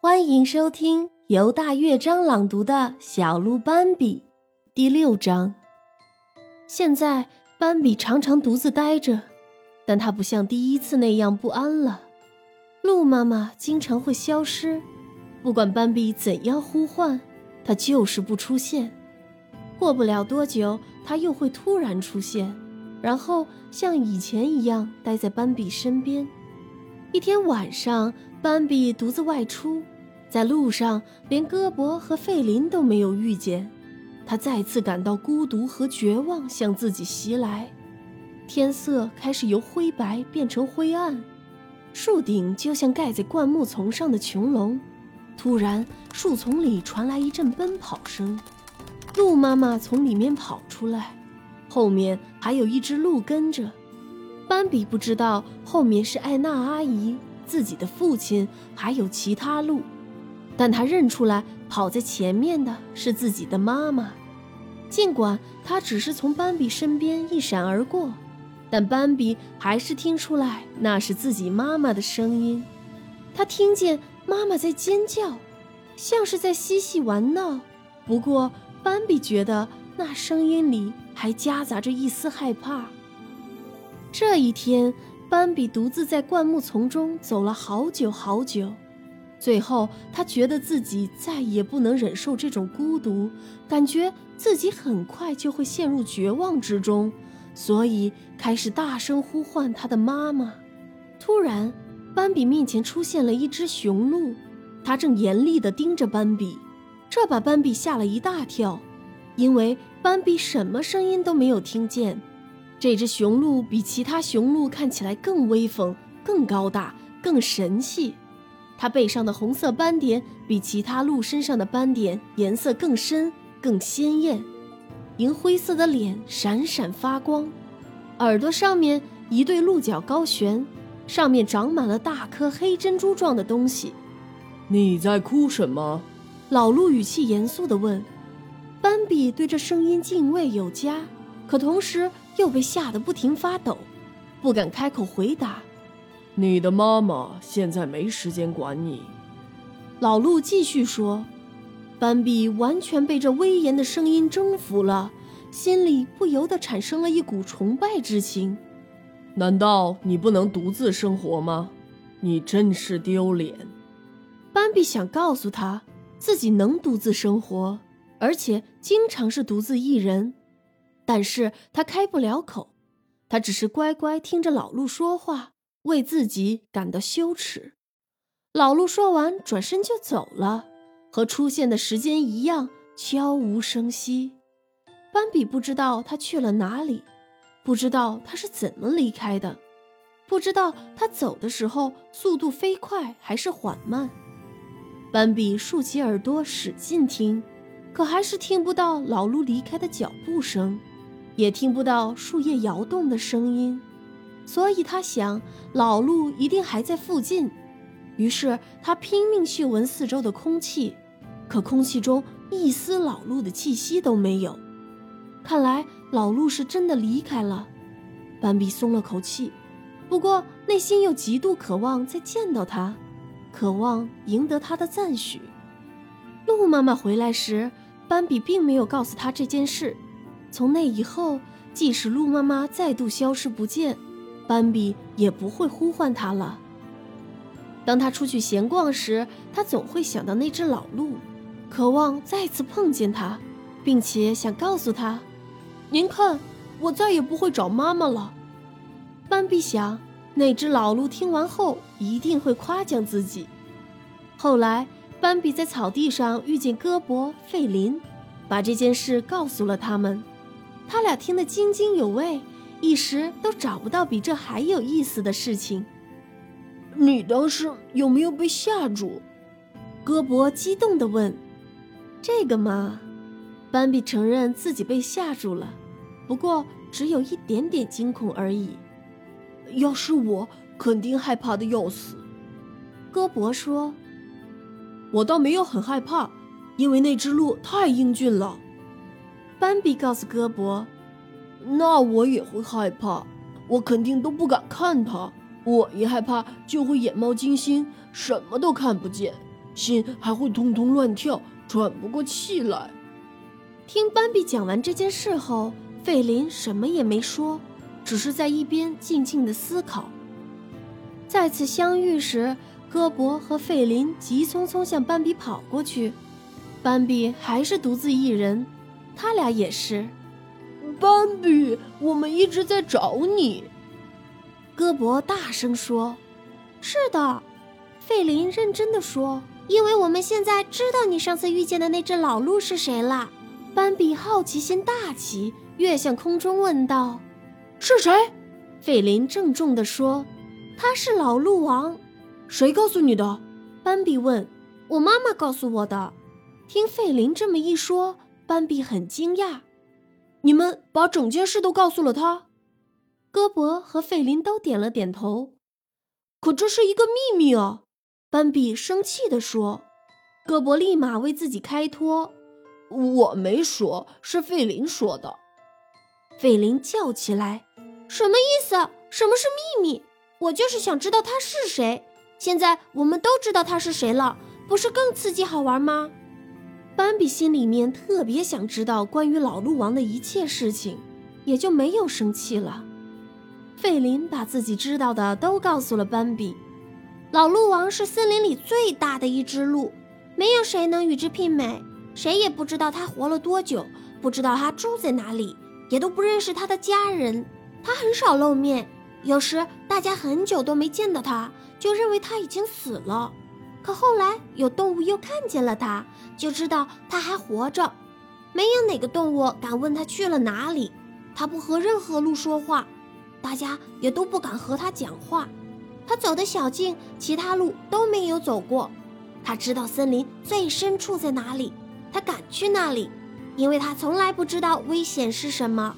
欢迎收听由大乐章朗读的《小鹿斑比》第六章。现在，斑比常常独自呆着，但他不像第一次那样不安了。鹿妈妈经常会消失，不管斑比怎样呼唤，它就是不出现。过不了多久，它又会突然出现，然后像以前一样待在斑比身边。一天晚上，斑比独自外出，在路上连戈伯和费林都没有遇见，他再次感到孤独和绝望向自己袭来。天色开始由灰白变成灰暗，树顶就像盖在灌木丛上的穹隆。突然，树丛里传来一阵奔跑声，鹿妈妈从里面跑出来，后面还有一只鹿跟着。斑比不知道后面是艾娜阿姨、自己的父亲，还有其他鹿，但他认出来跑在前面的是自己的妈妈。尽管他只是从斑比身边一闪而过，但斑比还是听出来那是自己妈妈的声音。他听见妈妈在尖叫，像是在嬉戏玩闹。不过斑比觉得那声音里还夹杂着一丝害怕。这一天，斑比独自在灌木丛中走了好久好久，最后他觉得自己再也不能忍受这种孤独，感觉自己很快就会陷入绝望之中，所以开始大声呼唤他的妈妈。突然，斑比面前出现了一只雄鹿，它正严厉地盯着斑比，这把斑比吓了一大跳，因为斑比什么声音都没有听见。这只雄鹿比其他雄鹿看起来更威风、更高大、更神气。它背上的红色斑点比其他鹿身上的斑点颜色更深、更鲜艳。银灰色的脸闪闪发光，耳朵上面一对鹿角高悬，上面长满了大颗黑珍珠状的东西。你在哭什么？老鹿语气严肃地问。斑比对这声音敬畏有加。可同时又被吓得不停发抖，不敢开口回答。你的妈妈现在没时间管你。老鹿继续说。斑比完全被这威严的声音征服了，心里不由得产生了一股崇拜之情。难道你不能独自生活吗？你真是丢脸。斑比想告诉他，自己能独自生活，而且经常是独自一人。但是他开不了口，他只是乖乖听着老鹿说话，为自己感到羞耻。老鹿说完，转身就走了，和出现的时间一样悄无声息。斑比不知道他去了哪里，不知道他是怎么离开的，不知道他走的时候速度飞快还是缓慢。斑比竖起耳朵使劲听，可还是听不到老鹿离开的脚步声。也听不到树叶摇动的声音，所以他想老鹿一定还在附近。于是他拼命嗅闻四周的空气，可空气中一丝老鹿的气息都没有。看来老鹿是真的离开了。斑比松了口气，不过内心又极度渴望再见到他，渴望赢得他的赞许。鹿妈妈回来时，斑比并没有告诉他这件事。从那以后，即使鹿妈妈再度消失不见，斑比也不会呼唤它了。当他出去闲逛时，他总会想到那只老鹿，渴望再次碰见它，并且想告诉他：“您看，我再也不会找妈妈了。”斑比想，那只老鹿听完后一定会夸奖自己。后来，斑比在草地上遇见戈伯、费林，把这件事告诉了他们。他俩听得津津有味，一时都找不到比这还有意思的事情。你当时有没有被吓住？戈博激动地问。这个嘛，斑比承认自己被吓住了，不过只有一点点惊恐而已。要是我，肯定害怕的要死。戈博说：“我倒没有很害怕，因为那只鹿太英俊了。”斑比告诉戈伯：“那我也会害怕，我肯定都不敢看他。我一害怕就会眼冒金星，什么都看不见。心还会通通乱跳，喘不过气来。听斑比讲完这件事后，费林什么也没说，只是在一边静静的思考。再次相遇时，戈伯和费林急匆匆向斑比跑过去，斑比还是独自一人，他俩也是。斑比，我们一直在找你。戈伯大声说：“是的。”费林认真的说：“因为我们现在知道你上次遇见的那只老鹿是谁了。”斑比好奇心大起，跃向空中问道：“是谁？”费林郑重的说：“他是老鹿王。”谁告诉你的？斑比问。“我妈妈告诉我的。”听费林这么一说，斑比很惊讶。“你们把整件事都告诉了他？”戈伯和费林都点了点头。“可这是一个秘密啊！”斑比生气地说。戈伯立马为自己开脱。我没说，是费林说的。费林叫起来：“什么意思？什么是秘密？我就是想知道他是谁。现在我们都知道他是谁了，不是更刺激好玩吗？”斑比心里面特别想知道关于老鹿王的一切事情，也就没有生气了。费林把自己知道的都告诉了斑比：老鹿王是森林里最大的一只鹿，没有谁能与之媲美。谁也不知道他活了多久，不知道他住在哪里，也都不认识他的家人。他很少露面，有时大家很久都没见到他，就认为他已经死了。可后来有动物又看见了他，就知道他还活着。没有哪个动物敢问他去了哪里。他不和任何鹿说话，大家也都不敢和他讲话。他走的小径，其他鹿都没有走过。他知道森林最深处在哪里。他敢去那里，因为他从来不知道危险是什么。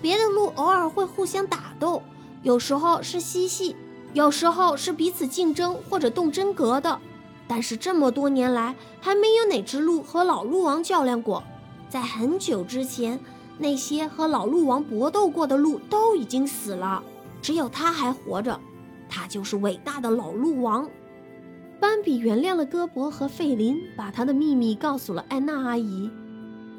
别的鹿偶尔会互相打斗，有时候是嬉戏，有时候是彼此竞争或者动真格的。但是这么多年来，还没有哪只鹿和老鹿王较量过。在很久之前，那些和老鹿王搏斗过的鹿都已经死了，只有他还活着。他就是伟大的老鹿王。斑比原谅了戈伯和费林，把他的秘密告诉了艾娜阿姨。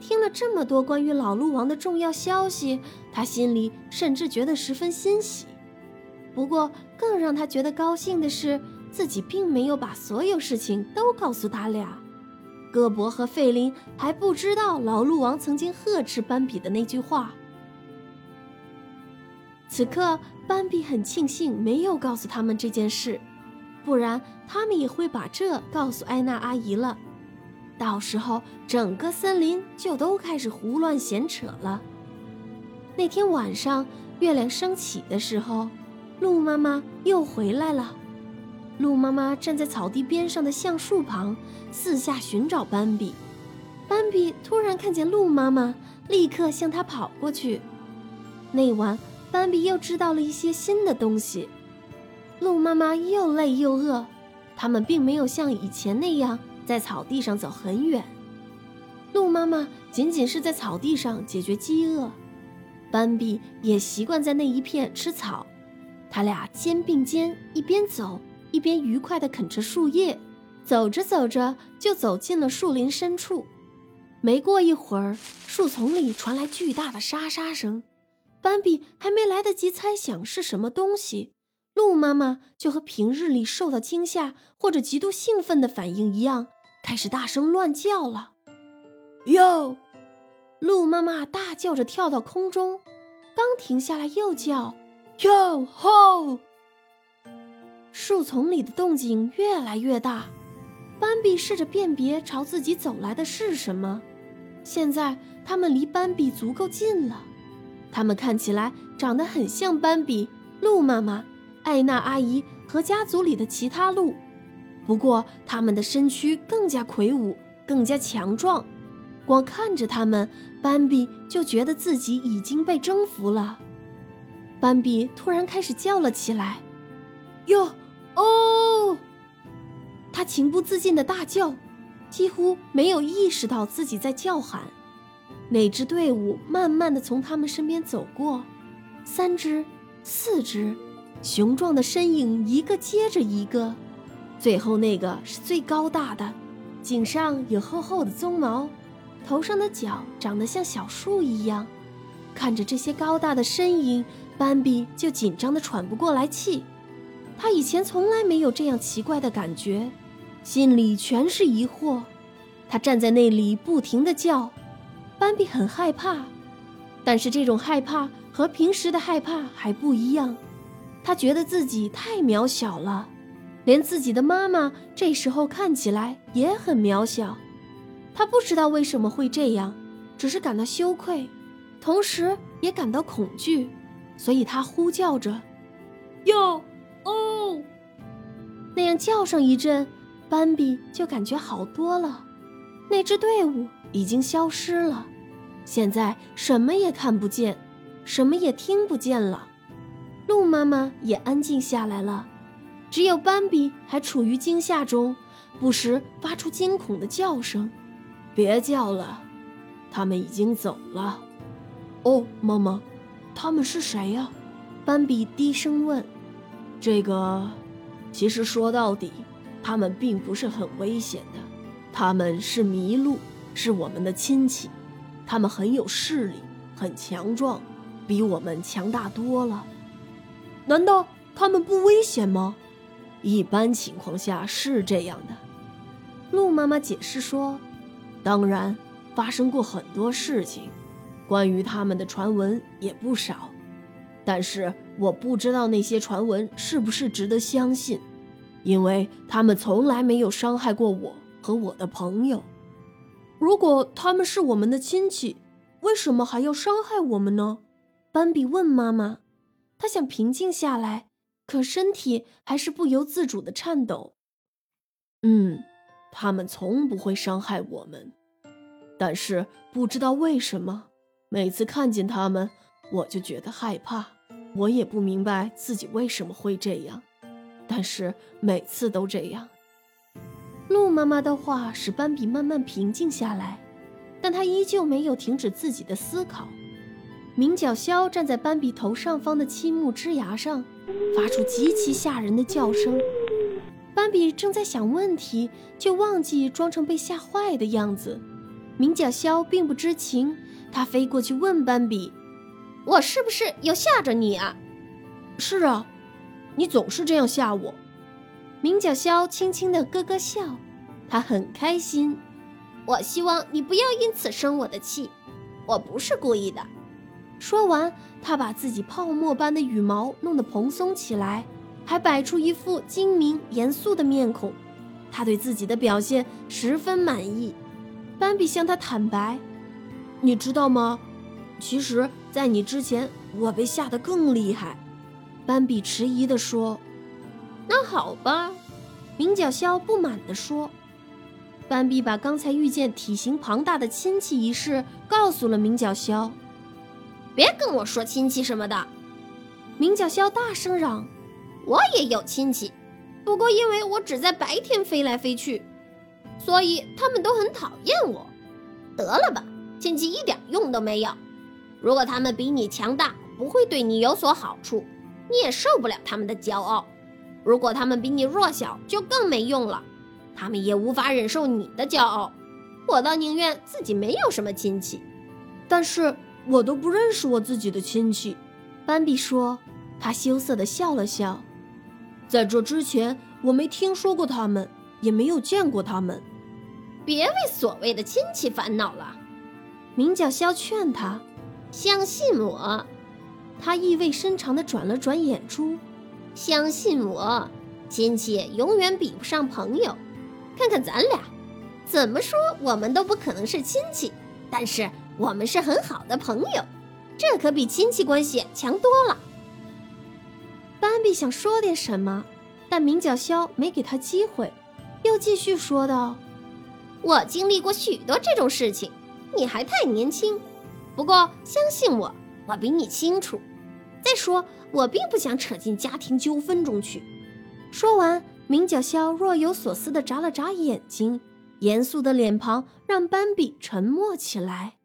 听了这么多关于老鹿王的重要消息，他心里甚至觉得十分欣喜。不过，更让他觉得高兴的是，自己并没有把所有事情都告诉他俩。戈伯和费林还不知道老鹿王曾经呵斥斑比的那句话。此刻，斑比很庆幸没有告诉他们这件事。不然，他们也会把这告诉艾娜阿姨了。到时候，整个森林就都开始胡乱闲扯了。那天晚上，月亮升起的时候，鹿妈妈又回来了。鹿妈妈站在草地边上的橡树旁，四下寻找斑比。斑比突然看见鹿妈妈，立刻向她跑过去。那晚，斑比又知道了一些新的东西。鹿妈妈又累又饿，他们并没有像以前那样在草地上走很远。鹿妈妈仅仅是在草地上解决饥饿，斑比也习惯在那一片吃草。他俩肩并肩，一边走一边愉快地啃着树叶。走着走着，就走进了树林深处。没过一会儿，树丛里传来巨大的沙沙声，斑比还没来得及猜想是什么东西。鹿妈妈就和平日里受到惊吓或者极度兴奋的反应一样，开始大声乱叫了。哟！鹿妈妈大叫着跳到空中，刚停下来又叫。哟吼！树丛里的动静越来越大，斑比试着辨别朝自己走来的是什么。现在他们离斑比足够近了，他们看起来长得很像斑比。鹿妈妈。艾娜阿姨和家族里的其他鹿，不过他们的身躯更加魁梧，更加强壮。光看着他们，斑比就觉得自己已经被征服了。斑比突然开始叫了起来：“哟哦！”他情不自禁的大叫，几乎没有意识到自己在叫喊。哪支队伍慢慢的从他们身边走过，三只，四只。雄壮的身影一个接着一个，最后那个是最高大的，颈上有厚厚的鬃毛，头上的角长得像小树一样。看着这些高大的身影，斑比就紧张的喘不过来气。他以前从来没有这样奇怪的感觉，心里全是疑惑。他站在那里不停的叫，斑比很害怕，但是这种害怕和平时的害怕还不一样。他觉得自己太渺小了。连自己的妈妈这时候看起来也很渺小，他不知道为什么会这样，只是感到羞愧，同时也感到恐惧，所以他呼叫着：“哟！”那样叫上一阵，斑比就感觉好多了。那支队伍已经消失了，现在什么也看不见，什么也听不见了。鹿妈妈也安静下来了。只有斑比还处于惊吓中，不时发出惊恐的叫声。别叫了，他们已经走了。哦，妈妈，他们是谁呀？斑比低声问。这个，其实说到底，他们并不是很危险的。他们是麋鹿，是我们的亲戚。他们很有势力，很强壮，比我们强大多了。难道他们不危险吗？一般情况下是这样的，鹿妈妈解释说：“当然，发生过很多事情，关于他们的传闻也不少，但是我不知道那些传闻是不是值得相信，因为他们从来没有伤害过我和我的朋友。如果他们是我们的亲戚，为什么还要伤害我们呢？”斑比问妈妈，他想平静下来。可身体还是不由自主的颤抖。嗯，他们从不会伤害我们，但是不知道为什么，每次看见他们，我就觉得害怕。我也不明白自己为什么会这样，但是每次都这样。鹿妈妈的话使斑比慢慢平静下来，但他依旧没有停止自己的思考。鸣角枭站在斑比头上方的漆木枝芽上。发出极其吓人的叫声，斑比正在想问题，就忘记装成被吓坏的样子。鸣角枭并不知情，他飞过去问斑比：“我是不是又吓着你啊？”“是啊，你总是这样吓我。”明角枭轻轻的咯咯笑，他很开心。我希望你不要因此生我的气，我不是故意的。说完，他把自己泡沫般的羽毛弄得蓬松起来，还摆出一副精明严肃的面孔。他对自己的表现十分满意。斑比向他坦白：“你知道吗？其实，在你之前，我被吓得更厉害。”斑比迟疑地说：“那好吧。”鸣角枭不满地说。斑比把刚才遇见体型庞大的亲戚一事告诉了鸣角枭。别跟我说亲戚什么的，鸣角枭大声嚷：“我也有亲戚，不过因为我只在白天飞来飞去，所以他们都很讨厌我。得了吧，亲戚一点用都没有。如果他们比你强大，不会对你有所好处，你也受不了他们的骄傲；如果他们比你弱小，就更没用了，他们也无法忍受你的骄傲。我倒宁愿自己没有什么亲戚，但是。”我都不认识我自己的亲戚，斑比说。他羞涩地笑了笑。在这之前，我没听说过他们，也没有见过他们。别为所谓的亲戚烦恼了，鸣角肖劝他。相信我，他意味深长地转了转眼珠。相信我，亲戚永远比不上朋友。看看咱俩，怎么说我们都不可能是亲戚，但是。我们是很好的朋友，这可比亲戚关系强多了。斑比想说点什么，但鸣角肖没给他机会，又继续说道：“我经历过许多这种事情，你还太年轻。不过相信我，我比你清楚。再说，我并不想扯进家庭纠纷中去。”说完，明角肖若有所思地眨了眨眼睛，严肃的脸庞让斑比沉默起来。